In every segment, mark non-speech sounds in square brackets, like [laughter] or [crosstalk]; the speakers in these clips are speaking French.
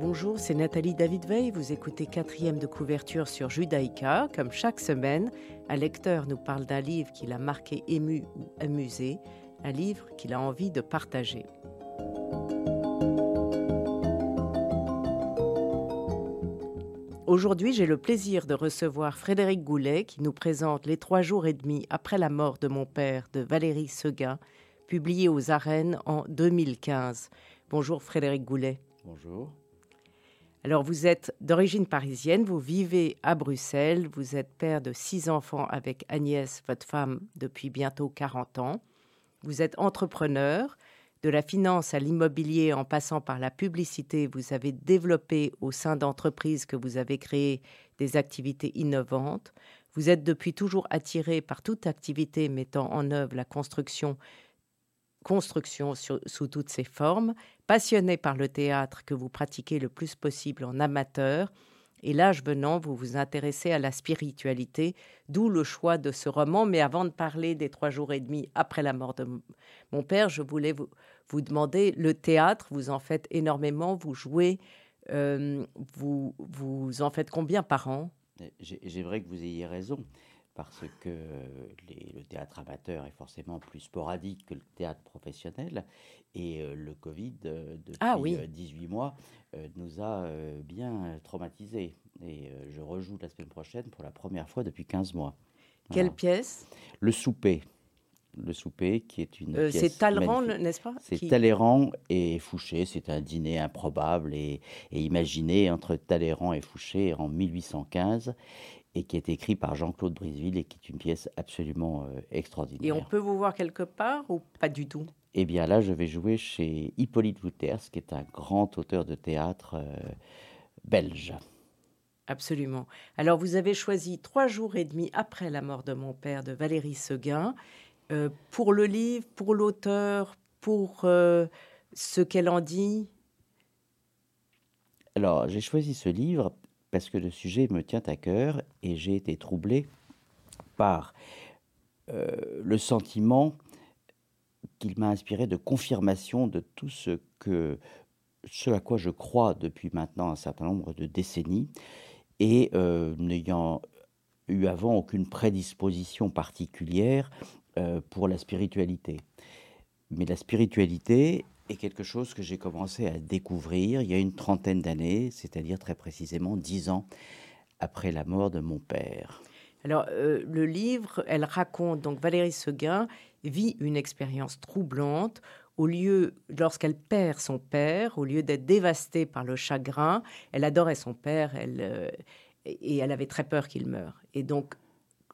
Bonjour, c'est Nathalie David-Veil. Vous écoutez quatrième de couverture sur Judaïka. Comme chaque semaine, un lecteur nous parle d'un livre qui l'a marqué, ému ou amusé, un livre qu'il a envie de partager. Aujourd'hui, j'ai le plaisir de recevoir Frédéric Goulet qui nous présente Les trois jours et demi après la mort de mon père de Valérie Seguin, publié aux arènes en 2015. Bonjour Frédéric Goulet. Bonjour. Alors vous êtes d'origine parisienne, vous vivez à Bruxelles, vous êtes père de six enfants avec Agnès, votre femme, depuis bientôt 40 ans. Vous êtes entrepreneur, de la finance à l'immobilier en passant par la publicité, vous avez développé au sein d'entreprises que vous avez créées des activités innovantes. Vous êtes depuis toujours attiré par toute activité mettant en œuvre la construction construction sous toutes ses formes, passionné par le théâtre que vous pratiquez le plus possible en amateur, et l'âge venant, vous vous intéressez à la spiritualité, d'où le choix de ce roman. Mais avant de parler des trois jours et demi après la mort de mon père, je voulais vous, demander, le théâtre, vous en faites énormément, vous jouez, euh, vous, vous en faites combien par an? J'aimerais que vous ayez raison parce que le théâtre amateur est forcément plus sporadique que le théâtre professionnel. Et euh, le Covid, euh, depuis 18 ah mois, euh, nous a bien traumatisés. Et je rejoue la semaine prochaine pour la première fois depuis 15 mois. Quelle pièce? Le souper. Le souper, qui est une pièce. C'est Talleyrand, n'est-ce pas? C'est Talleyrand et Fouché. C'est un dîner improbable et, et imaginé entre Talleyrand et Fouché en 1815 et qui est écrit par Jean-Claude Briseville et qui est une pièce absolument euh, extraordinaire. Et on peut vous voir quelque part ou pas du tout? Eh bien là, je vais jouer chez Hippolyte Wouters, qui est un grand auteur de théâtre euh, belge. Absolument. Alors vous avez choisi trois jours et demi après la mort de mon père de Valérie Seguin euh, pour le livre, pour l'auteur, pour ce qu'elle en dit? Alors j'ai choisi ce livre parce que le sujet me tient à cœur et j'ai été troublé par euh, le sentiment qu'il m'a inspiré de confirmation de tout ce que ce à quoi je crois depuis maintenant un certain nombre de décennies et euh, n'ayant eu avant aucune prédisposition particulière euh, pour la spiritualité. Mais la spiritualité est quelque chose que j'ai commencé à découvrir il y a une trentaine d'années, c'est-à-dire très précisément dix ans après la mort de mon père. Alors, euh, le livre, elle raconte, donc Valérie Seguin vit une expérience troublante. Au lieu, lorsqu'elle perd son père, au lieu d'être dévastée par le chagrin, elle adorait son père elle, euh, et elle avait très peur qu'il meure. Et donc,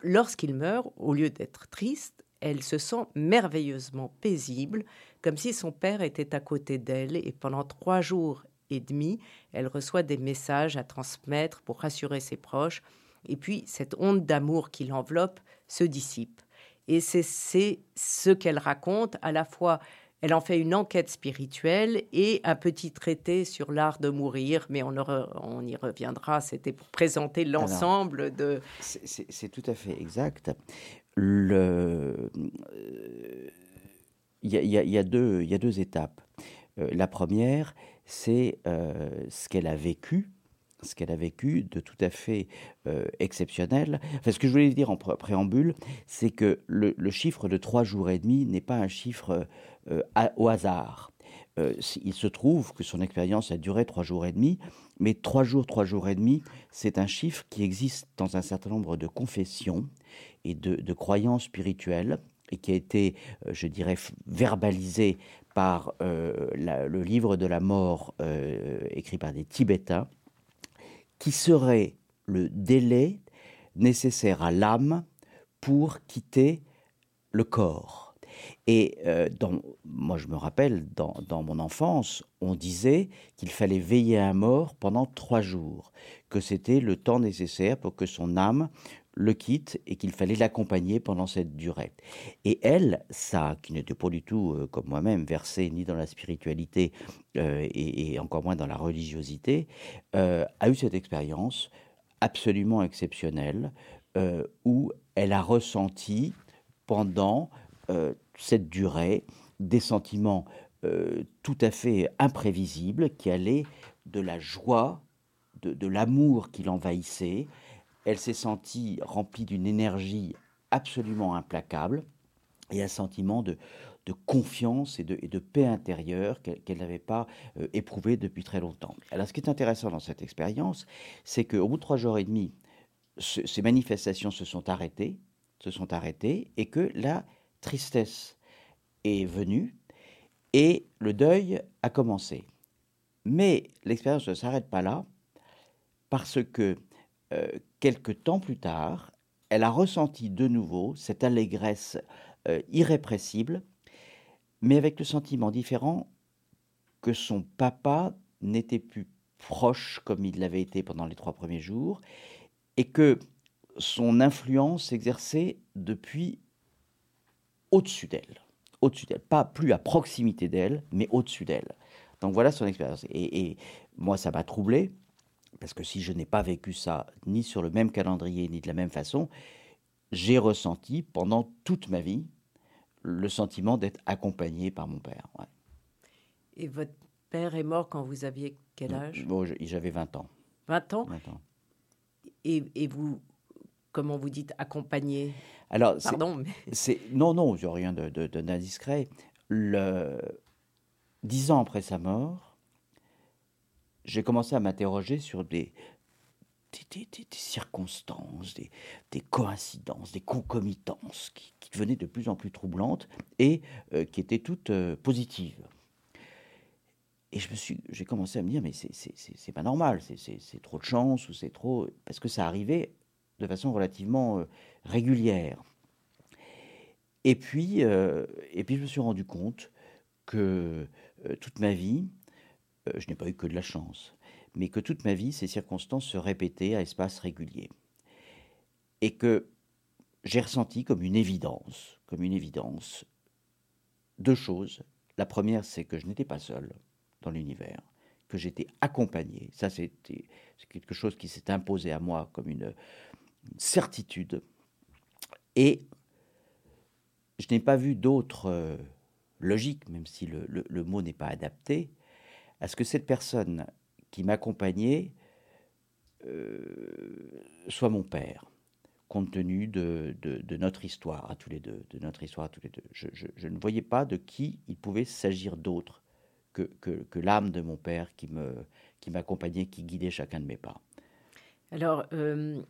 lorsqu'il meurt, au lieu d'être triste, elle se sent merveilleusement paisible, comme si son père était à côté d'elle, et pendant trois jours et demi, elle reçoit des messages à transmettre pour rassurer ses proches, et puis cette onde d'amour qui l'enveloppe se dissipe. Et c'est ce qu'elle raconte, à la fois elle en fait une enquête spirituelle et un petit traité sur l'art de mourir, mais on, on y reviendra. C'était pour présenter l'ensemble de. C'est tout à fait exact. Le, il y, a, deux, étapes. Euh, la première, c'est euh, ce qu'elle a vécu, ce qu'elle a vécu de tout à fait euh, exceptionnel. Enfin, ce que je voulais dire en préambule, c'est que le, chiffre de trois jours et demi n'est pas un chiffre au hasard. il se trouve que son expérience a duré trois jours et demi, mais trois jours, trois jours et demi, c'est un chiffre qui existe dans un certain nombre de confessions et de, croyances spirituelles et qui a été, euh, je dirais, verbalisé par euh, le livre de la mort euh, écrit par des Tibétains, qui serait le délai nécessaire à l'âme pour quitter le corps. Et moi, je me rappelle, dans, dans mon enfance, on disait qu'il fallait veiller à un mort pendant trois jours, que c'était le temps nécessaire pour que son âme le quitte et qu'il fallait l'accompagner pendant cette durée. Et elle, ça, qui n'était pas du tout, euh, comme moi-même, versée ni dans la spiritualité euh, et, encore moins dans la religiosité, euh, a eu cette expérience absolument exceptionnelle où elle a ressenti pendant cette durée des sentiments tout à fait imprévisibles qui allaient de la joie, de, de l'amour qui l'envahissait, elle s'est sentie remplie d'une énergie absolument implacable et un sentiment de, confiance et de, paix intérieure qu'elle n'avait pas euh, éprouvé depuis très longtemps. Alors ce qui est intéressant dans cette expérience, c'est qu'au bout de trois jours et demi, ces manifestations se sont arrêtées, se sont arrêtées, et que la tristesse est venue et le deuil a commencé. Mais l'expérience ne s'arrête pas là, parce que euh, quelques temps plus tard, elle a ressenti de nouveau cette allégresse euh, irrépressible, mais avec le sentiment différent que son papa n'était plus proche comme il l'avait été pendant les trois premiers jours, et que son influence s'exerçait depuis au-dessus d'elle. Au-dessus d'elle. Pas plus à proximité d'elle, mais au-dessus d'elle. Donc voilà son expérience. et moi, ça m'a troublé parce que si je n'ai pas vécu ça ni sur le même calendrier ni de la même façon, j'ai ressenti pendant toute ma vie le sentiment d'être accompagné par mon père. Et votre père est mort quand vous aviez quel âge? Bon, J'avais 20 ans. 20 ans, 20 ans. Et, et, vous, comment vous dites accompagné? Alors, Pardon, mais... [laughs] non, non, il n'y a rien d'indiscret. Le... Dix ans après sa mort, j'ai commencé à m'interroger sur des, circonstances, des, coïncidences, des concomitances qui, devenaient de plus en plus troublantes et euh, qui étaient toutes euh, positives. Et je me suis, j'ai commencé à me dire, mais c'est pas normal, c'est trop de chance ou c'est trop. Parce que ça arrivait de façon relativement euh, régulière. Et puis, et puis, je me suis rendu compte que toute ma vie, je n'ai pas eu que de la chance, mais que toute ma vie, ces circonstances se répétaient à espace régulier. Et que j'ai ressenti comme une évidence, comme une évidence, deux choses. La première, c'est que je n'étais pas seul dans l'univers, que j'étais accompagné. Ça, c'était quelque chose qui s'est imposé à moi comme une, certitude. Et je n'ai pas vu d'autre euh, logique, même si le mot n'est pas adapté, à ce que cette personne qui m'accompagnait euh, soit mon père, compte tenu de, notre histoire à tous les deux, de notre histoire à tous les deux. Je, ne voyais pas de qui il pouvait s'agir d'autre que, l'âme de mon père qui me qui m'accompagnait, qui guidait chacun de mes pas. Alors, euh,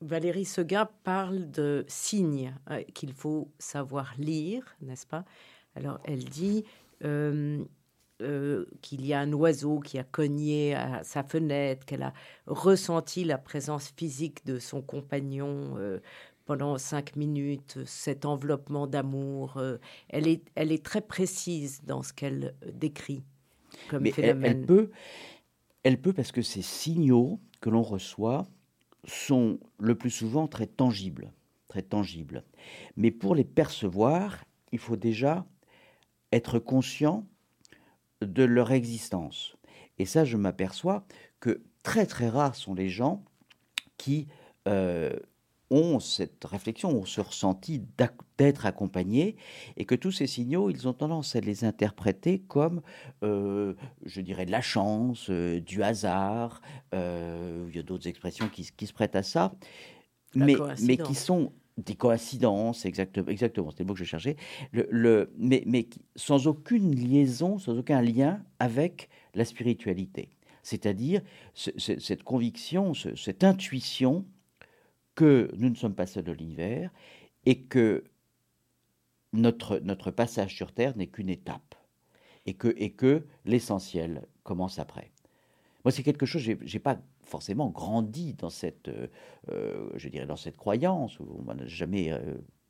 Valérie Seguin parle de signes euh, qu'il faut savoir lire, n'est-ce pas? Alors, elle dit qu'il y a un oiseau qui a cogné à sa fenêtre, qu'elle a ressenti la présence physique de son compagnon euh, pendant cinq minutes, cet enveloppement d'amour. Euh, elle, est, elle est très précise dans ce qu'elle décrit comme Mais phénomène. Elle, peut, elle peut parce que ces signaux que l'on reçoit sont le plus souvent très tangibles, très tangibles. Mais pour les percevoir, il faut déjà être conscient de leur existence. Et ça, je m'aperçois que très très rares sont les gens qui euh, ont cette réflexion, ont ce ressenti d'être accompagnés, et que tous ces signaux, ils ont tendance à les interpréter comme, euh, je dirais, de la chance, euh, du hasard, il y a d'autres expressions qui, se prêtent à ça, mais, mais qui sont des coïncidences, exactement, c'était le mot que je cherchais, mais, sans aucune liaison, sans aucun lien avec la spiritualité. C'est-à-dire cette conviction, cette intuition que nous ne sommes pas seuls de l'univers et que notre, notre passage sur Terre n'est qu'une étape et que, et que l'essentiel commence après. Moi, c'est quelque chose, je n'ai pas forcément grandi dans cette, euh, euh, je dirais, dans cette croyance. On m'a jamais euh,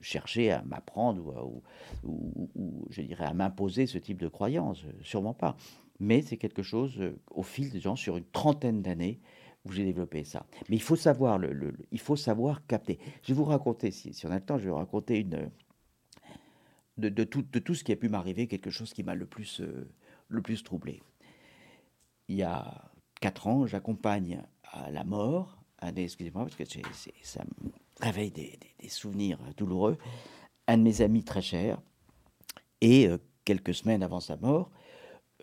chercher à m'apprendre ou, je dirais à m'imposer ce type de croyance, sûrement pas. Mais c'est quelque chose, au fil des gens, sur une trentaine d'années, où j'ai développé ça. Mais il faut savoir, le, il faut savoir capter. Je vais vous raconter, si, on a le temps, je vais vous raconter une, de, de, tout, de tout ce qui a pu m'arriver, quelque chose qui m'a le plus, le plus troublé. Il y a quatre ans, j'accompagne à la mort, excusez-moi parce que ça me réveille des, souvenirs douloureux, un de mes amis très chers, et euh, quelques semaines avant sa mort,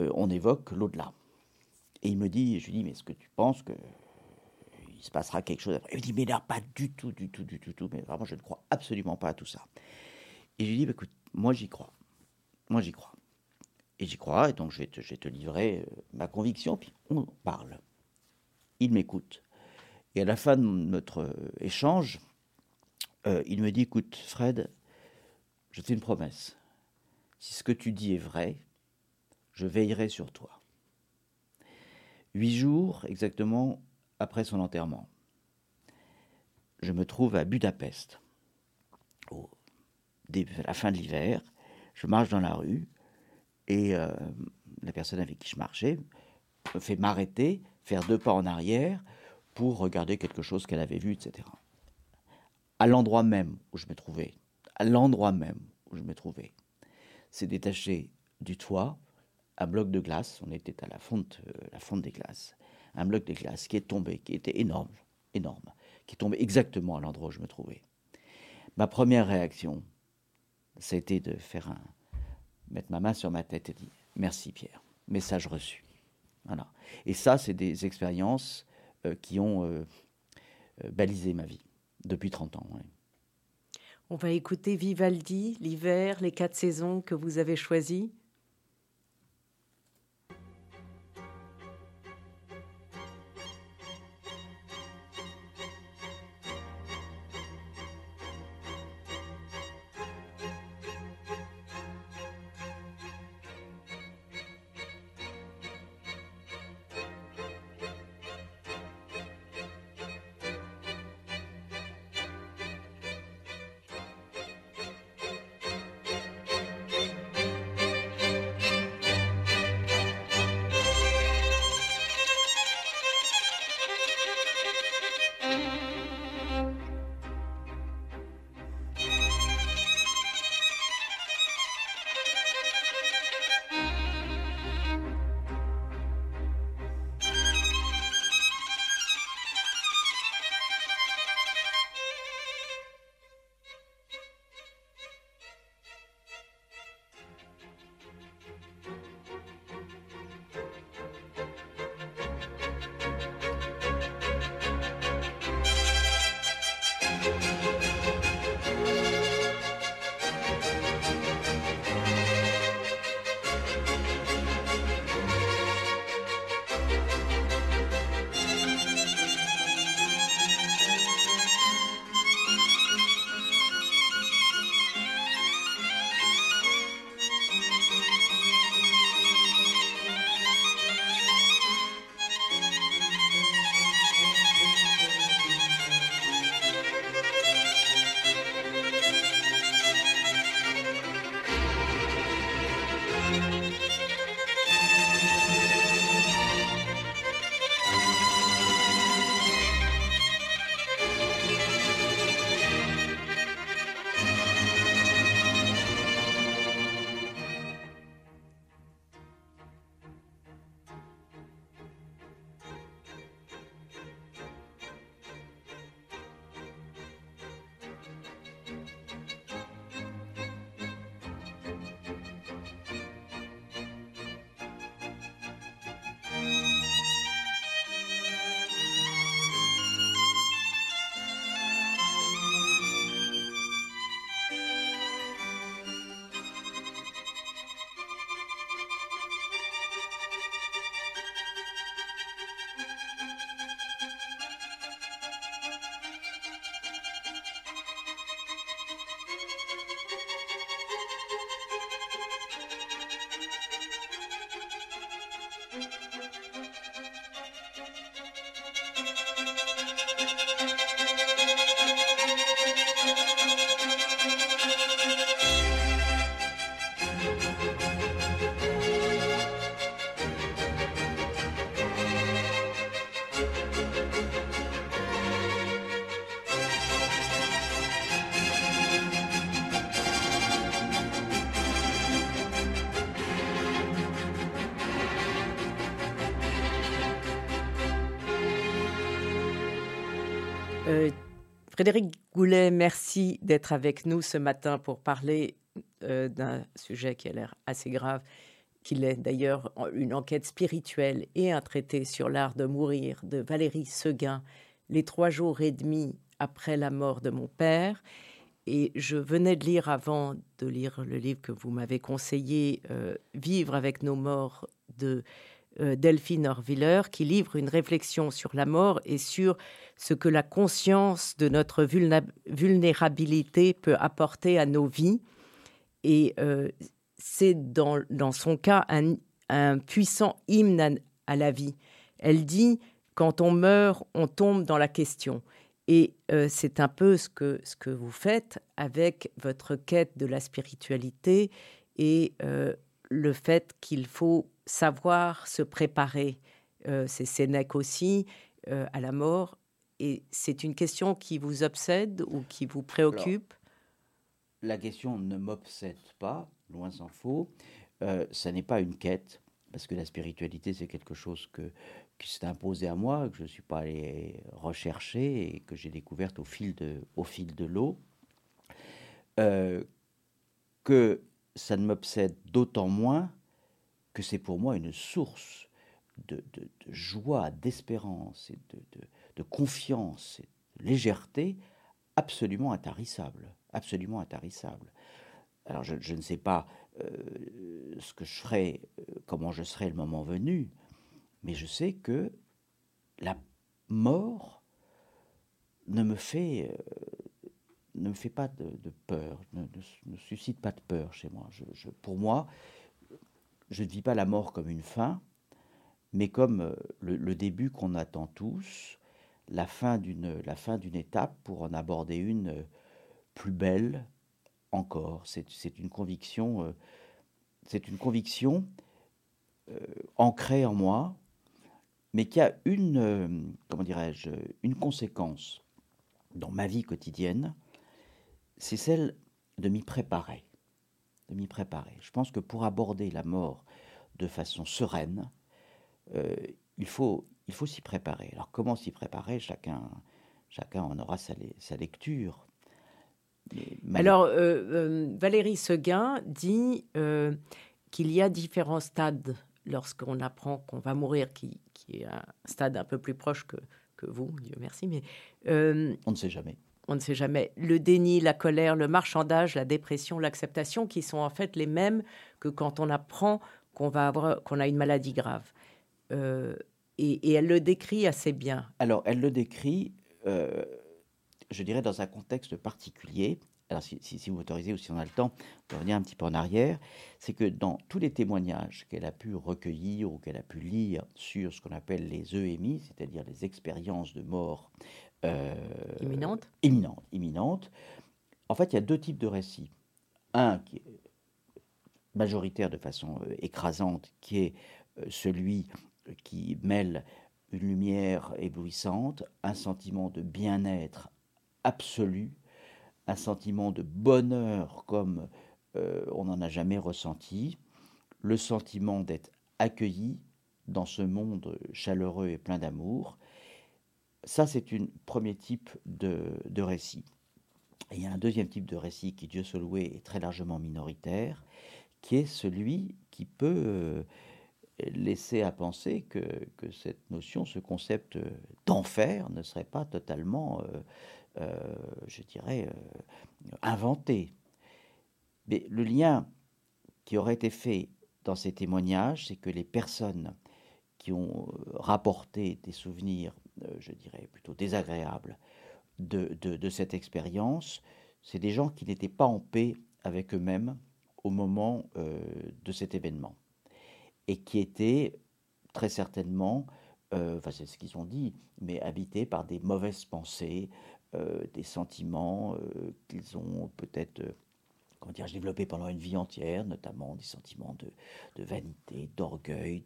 euh, on évoque l'au-delà. Et il me dit, je lui dis, mais est-ce que tu penses que il se passera quelque chose après? Il me dit, mais là, pas du tout, du tout, du tout, du tout, mais vraiment, je ne crois absolument pas à tout ça. Et je lui dis, bah, écoute, moi j'y crois. Moi j'y crois. Et j'y crois, et donc je vais te, livrer euh, ma conviction, puis on parle. Il m'écoute. Et à la fin de notre euh, échange, euh, il me dit, écoute, Fred, je fais une promesse. Si ce que tu dis est vrai, je veillerai sur toi. Huit jours exactement après son enterrement, je me trouve à Budapest, au, à la fin de l'hiver. Je marche dans la rue et euh, la personne avec qui je marchais me fait m'arrêter, faire deux pas en arrière pour regarder quelque chose qu'elle avait vu, etc. À l'endroit même où je me trouvais, à l'endroit même où je me trouvais, c'est détaché du toit un bloc de glace. On était à la fonte, euh, la fonte des glaces. Un bloc de glace qui est tombé, qui était énorme, énorme, qui est tombé exactement à l'endroit où je me trouvais. Ma première réaction, c'était de faire un, mettre ma main sur ma tête et dire merci Pierre, message reçu. Voilà. Et ça, c'est des expériences euh, qui ont euh, euh, balisé ma vie depuis 30 ans. On va écouter Vivaldi, l'hiver, les quatre saisons que vous avez choisies. Frédéric Goulet, merci d'être avec nous ce matin pour parler euh, d'un sujet qui a l'air assez grave, qu'il est d'ailleurs une enquête spirituelle et un traité sur l'art de mourir de Valérie Seguin, Les trois jours et demi après la mort de mon père. Et je venais de lire avant de lire le livre que vous m'avez conseillé, euh, Vivre avec nos morts de Delphine Orviller, qui livre une réflexion sur la mort et sur ce que la conscience de notre vulnérabilité peut apporter à nos vies. Et euh, c'est dans, dans, son cas un, puissant hymne à, la vie. Elle dit, quand on meurt, on tombe dans la question. Et euh, c'est un peu ce que, ce que vous faites avec votre quête de la spiritualité et le fait qu'il faut savoir se préparer. Euh, c'est Sénèque aussi euh, à la mort. Et c'est une question qui vous obsède ou qui vous préoccupe? La question ne m'obsède pas, loin s'en faut. Euh, ça n'est pas une quête, parce que la spiritualité, c'est quelque chose que, qui s'est imposé à moi, que je ne suis pas allé rechercher et que j'ai découverte au fil de, au fil de l'eau. que ça ne m'obsède d'autant moins que c'est pour moi une source de, joie, d'espérance et de, confiance et de légèreté absolument intarissable, absolument intarissable. Alors je, ne sais pas euh, ce que je ferai, euh, comment je serai le moment venu, mais je sais que la mort ne me fait, euh, ne fait pas de, peur, ne, suscite pas de peur chez moi. Pour moi, je ne vis pas la mort comme une fin, mais comme euh, le, début qu'on attend tous, la fin d'une étape pour en aborder une euh, plus belle encore. C'est une conviction, euh, ancrée en moi, mais qui a une comment dirais-je une conséquence dans ma vie quotidienne, c'est celle de m'y préparer de m'y préparer. Je pense que pour aborder la mort de façon sereine, euh, il faut, il faut s'y préparer. Alors comment s'y préparer? Chacun, chacun en aura sa, sa lecture. Alors, euh, euh, Valérie Seguin dit qu'il y a différents stades lorsqu'on apprend qu'on va mourir, qui, qui, est un stade un peu plus proche que, que vous, Dieu merci, mais... on ne sait jamais on ne sait jamais, le déni, la colère, le marchandage, la dépression, l'acceptation, qui sont en fait les mêmes que quand on apprend qu'on va avoir, qu'on a une maladie grave. Euh, et, elle le décrit assez bien. Alors, elle le décrit, euh, je dirais, dans un contexte particulier. Alors, si, vous m'autorisez ou si on a le temps de revenir un petit peu en arrière, c'est que dans tous les témoignages qu'elle a pu recueillir ou qu'elle a pu lire sur ce qu'on appelle les EMI, c'est-à-dire les expériences de mort imminente Imminente, imminente. En fait, il y a deux types de récits. Un qui est majoritaire de façon euh, écrasante, qui est euh, celui qui mêle une lumière éblouissante, un sentiment de bien-être absolu, un sentiment de bonheur comme on n'en a jamais ressenti, le sentiment d'être accueilli dans ce monde chaleureux et plein d'amour, ça, c'est un premier type de, récit. il y a un deuxième type de récit qui, Dieu se loué, est très largement minoritaire, qui est celui qui peut euh, laisser à penser que, cette notion, ce concept d'enfer ne serait pas totalement, euh, euh, je dirais, inventé. Mais le lien qui aurait été fait dans ces témoignages, c'est que les personnes qui ont rapporté des souvenirs euh, je dirais, plutôt désagréable de, cette expérience, c'est des gens qui n'étaient pas en paix avec eux-mêmes au moment euh, de cet événement et qui étaient très certainement, euh, enfin c'est ce qu'ils ont dit, mais habités par des mauvaises pensées, des sentiments qu'ils ont peut-être comment dire, développé pendant une vie entière, notamment des sentiments de, vanité, d'orgueil,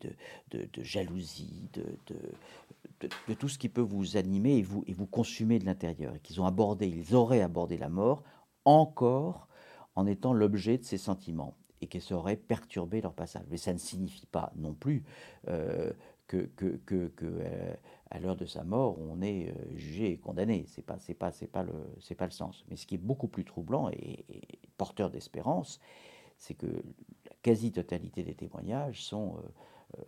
de, jalousie, de, tout ce qui peut vous animer et vous, et vous consumer de l'intérieur, et qu'ils ont abordé, ils auraient abordé la mort encore en étant l'objet de ces sentiments et que ça aurait perturbé leur passage. Mais ça ne signifie pas non plus euh, que euh, à l'heure de sa mort, on est euh, jugé et condamné. C'est pas, c'est pas, c'est pas le, c'est pas le sens. Mais ce qui est beaucoup plus troublant et, porteur d'espérance, c'est que la quasi-totalité des témoignages sont euh,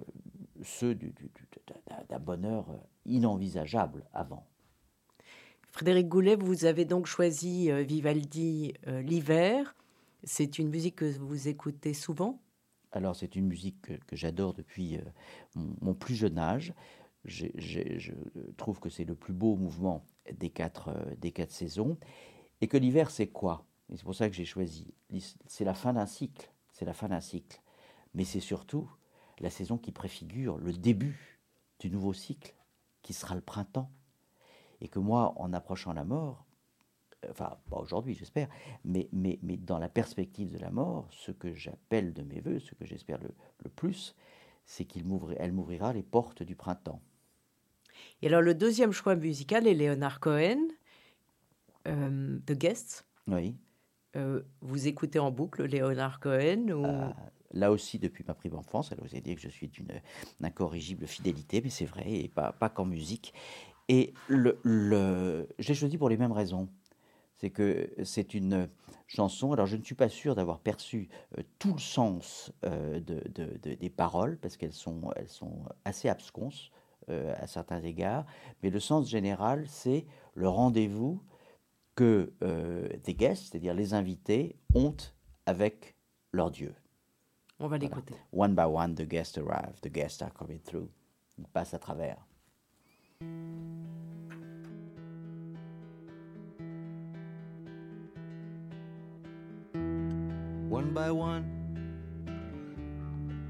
ceux du, d'un bonheur inenvisageable avant. Frédéric Goulet, vous avez donc choisi Vivaldi l'hiver. C'est une musique que vous écoutez souvent? Alors c'est une musique que, j'adore depuis mon, plus jeune âge je trouve que c'est le plus beau mouvement des quatre, euh, des quatre saisons. Et que l'hiver, c'est quoi? C'est pour ça que j'ai choisi. C'est la fin d'un cycle. C'est la fin d'un cycle. Mais c'est surtout la saison qui préfigure le début du nouveau cycle, qui sera le printemps. Et que moi, en approchant la mort, euh, enfin, pas aujourd'hui, j'espère, mais, mais, mais dans la perspective de la mort, ce que j'appelle de mes voeux, ce que j'espère le, le plus, c'est qu'elle m'ouvrira les portes du printemps. Et alors, le deuxième choix musical est Leonard Cohen, euh, The Guests. Oui. Euh, vous écoutez en boucle Leonard Cohen ou... Ah, là aussi, depuis ma prime enfance, elle vous a dit que je suis d'une incorrigible fidélité, mais c'est vrai, et pas, pas qu'en musique. Et le, le... j'ai choisi pour les mêmes raisons. C'est que c'est une chanson. Alors, je ne suis pas sûr d'avoir perçu euh, tout le sens de, de, des paroles, parce qu'elles sont, elles sont assez absconses. Euh, à certains égards, mais le sens général, c'est le rendez-vous que euh, des guests, c'est-à-dire les invités, ont avec leur Dieu. On va l'écouter. One by one, the guests arrive, the guests are coming through. Ils passent à travers. One by one,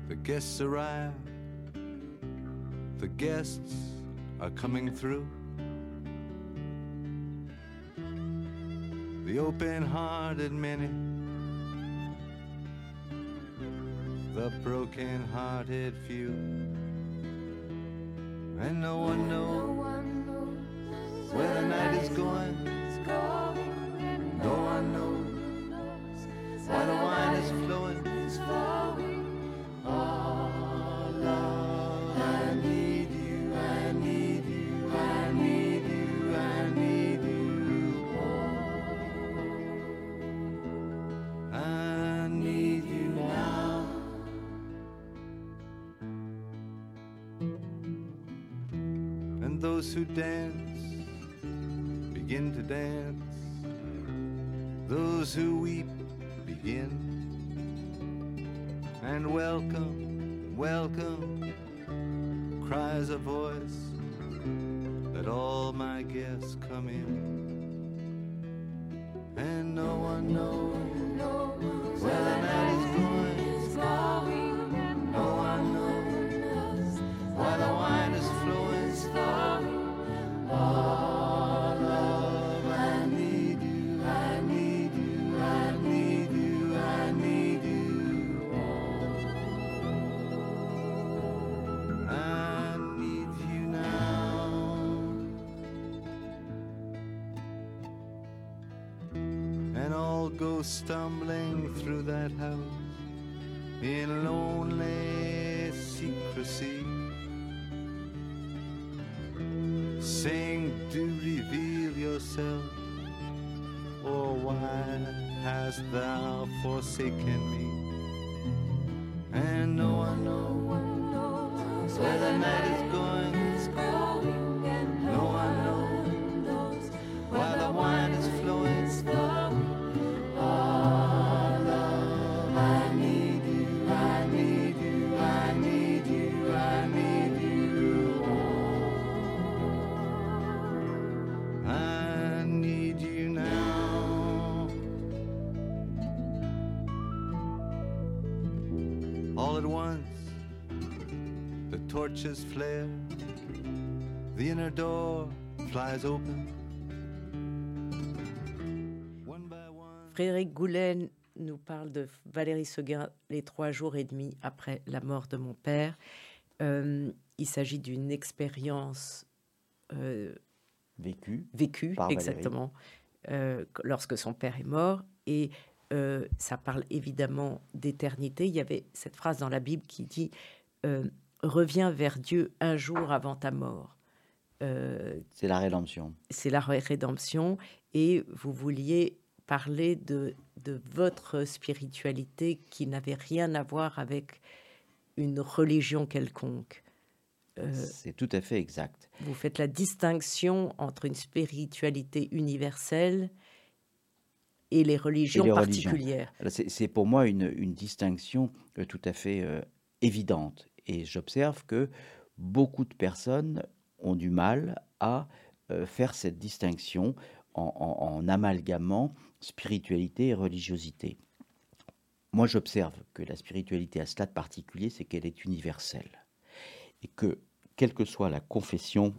the guests arrive. The guests are coming through. The open hearted many, the broken hearted few, and no one knows where the night is going. Those who dance begin to dance. Those who weep begin. And welcome, welcome, cries a voice. Let all my guests come in. And no one knows in lonely secrecy. Sing, do reveal yourself, or why hast thou forsaken me? And no one knows where the night is going. Frédéric Goulet nous parle de Valérie Seguin les trois jours et demi après la mort de mon père. Euh, il s'agit d'une expérience euh, vécue, vécue exactement, euh, lorsque son père est mort. Et ça parle évidemment d'éternité. Il y avait cette phrase dans la Bible qui dit reviens vers Dieu un jour avant ta mort. Euh, c'est la rédemption. C'est la rédemption. Et vous vouliez parler de, de votre spiritualité qui n'avait rien à voir avec une religion quelconque. Euh, c'est tout à fait exact. Vous faites la distinction entre une spiritualité universelle et les religions particulières. C'est pour moi une, une distinction euh, tout à fait euh, évidente. Et j'observe que beaucoup de personnes ont du mal à faire cette distinction en, amalgamant spiritualité et religiosité. Moi, j'observe que la spiritualité à stade particulier, c'est qu'elle est universelle et que, quelle que soit la confession,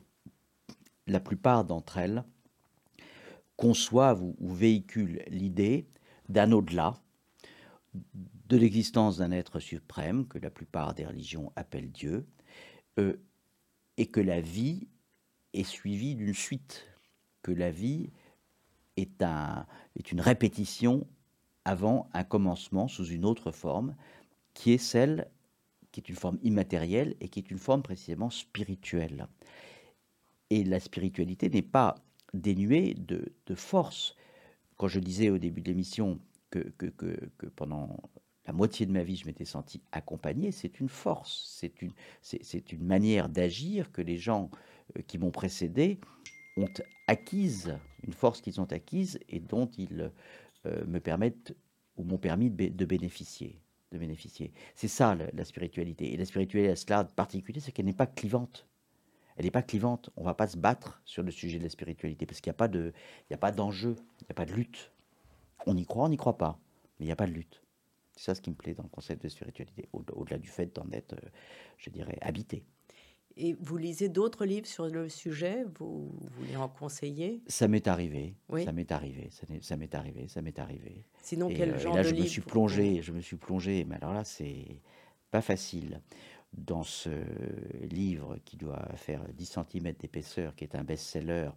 la plupart d'entre elles conçoivent ou, véhiculent l'idée d'un au-delà, de l'existence d'un être suprême, que la plupart des religions appellent Dieu, euh, et que la vie est suivie d'une suite, que la vie est, un, est une répétition avant un commencement sous une autre forme, qui est celle qui est une forme immatérielle et qui est une forme précisément spirituelle. Et la spiritualité n'est pas dénuée de, force. Quand je disais au début de l'émission que, pendant la moitié de ma vie, je m'étais senti accompagné, c'est une force, c'est une, manière d'agir que les gens euh, qui m'ont précédé ont acquise, une force qu'ils ont acquise et dont ils euh, me permettent ou m'ont permis de bénéficier de bénéficier. C'est ça la, spiritualité. Et la spiritualité à cela particulier, c'est qu'elle n'est pas clivante. Elle n'est pas clivante. On ne va pas se battre sur le sujet de la spiritualité parce qu'il n'y de, a pas d'enjeu, il n'y a pas de lutte. On y croit, on n'y croit pas, mais il n'y a pas de lutte. C'est ça ce qui me plaît dans le concept de spiritualité, au-delà du fait d'en être, euh, je dirais, habité. Et vous lisez d'autres livres sur le sujet? Vous voulez en conseiller Ça m'est arrivé. Ça m'est arrivé. Ça m'est arrivé. Ça m'est arrivé. Sinon, quel euh, genre et là, je me suis plongé. Je me suis plongé. Mais alors là, c'est pas facile. Dans ce livre qui doit faire 10 cm d'épaisseur, qui est un best-seller,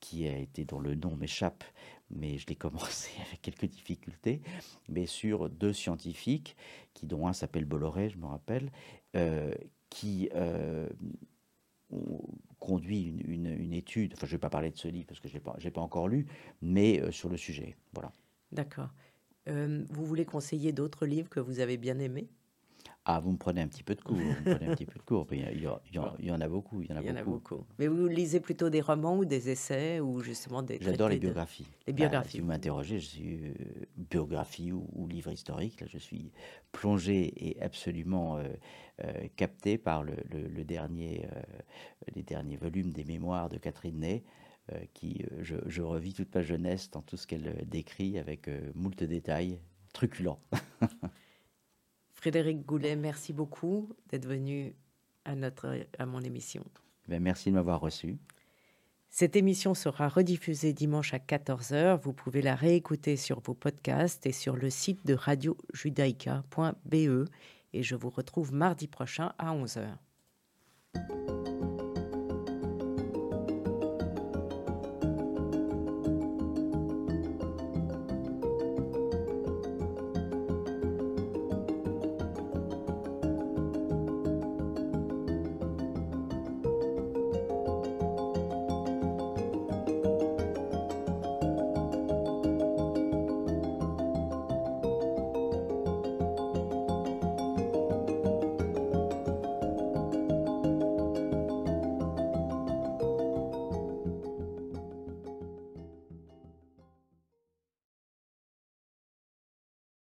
qui a été dont le nom m'échappe, mais je l'ai commencé [laughs] avec quelques difficultés, mais sur deux scientifiques, qui dont un s'appelle Bolloré, je me rappelle, euh, qui euh, conduit une, étude, enfin je ne vais pas parler de ce livre parce que je ne l'ai pas, encore lu, mais euh, sur le sujet. Voilà. D'accord. Euh, vous voulez conseiller d'autres livres que vous avez bien aimés? Ah, vous me prenez un petit peu de cours. Vous prenez un petit peu de cours. Il y, en a beaucoup. Il y en a, il y en a beaucoup. Mais vous lisez plutôt des romans ou des essais ou justement des. J'adore les biographies. Les biographies. Bah, si vous m'interrogez, je suis euh, biographie ou, livre historique. Là, je suis plongé et absolument euh, euh, capté par le, dernier, les derniers volumes des Mémoires de Catherine Ney qui je, je, revis toute ma jeunesse dans tout ce qu'elle décrit avec moult détails truculents. [laughs] Frédéric Goulet, merci beaucoup d'être venu à, notre, à mon émission. Ben, merci de m'avoir reçu. Cette émission sera rediffusée dimanche à 14h. Vous pouvez la réécouter sur vos podcasts et sur le site de radiojudaïka.be. Et je vous retrouve mardi prochain à 11h.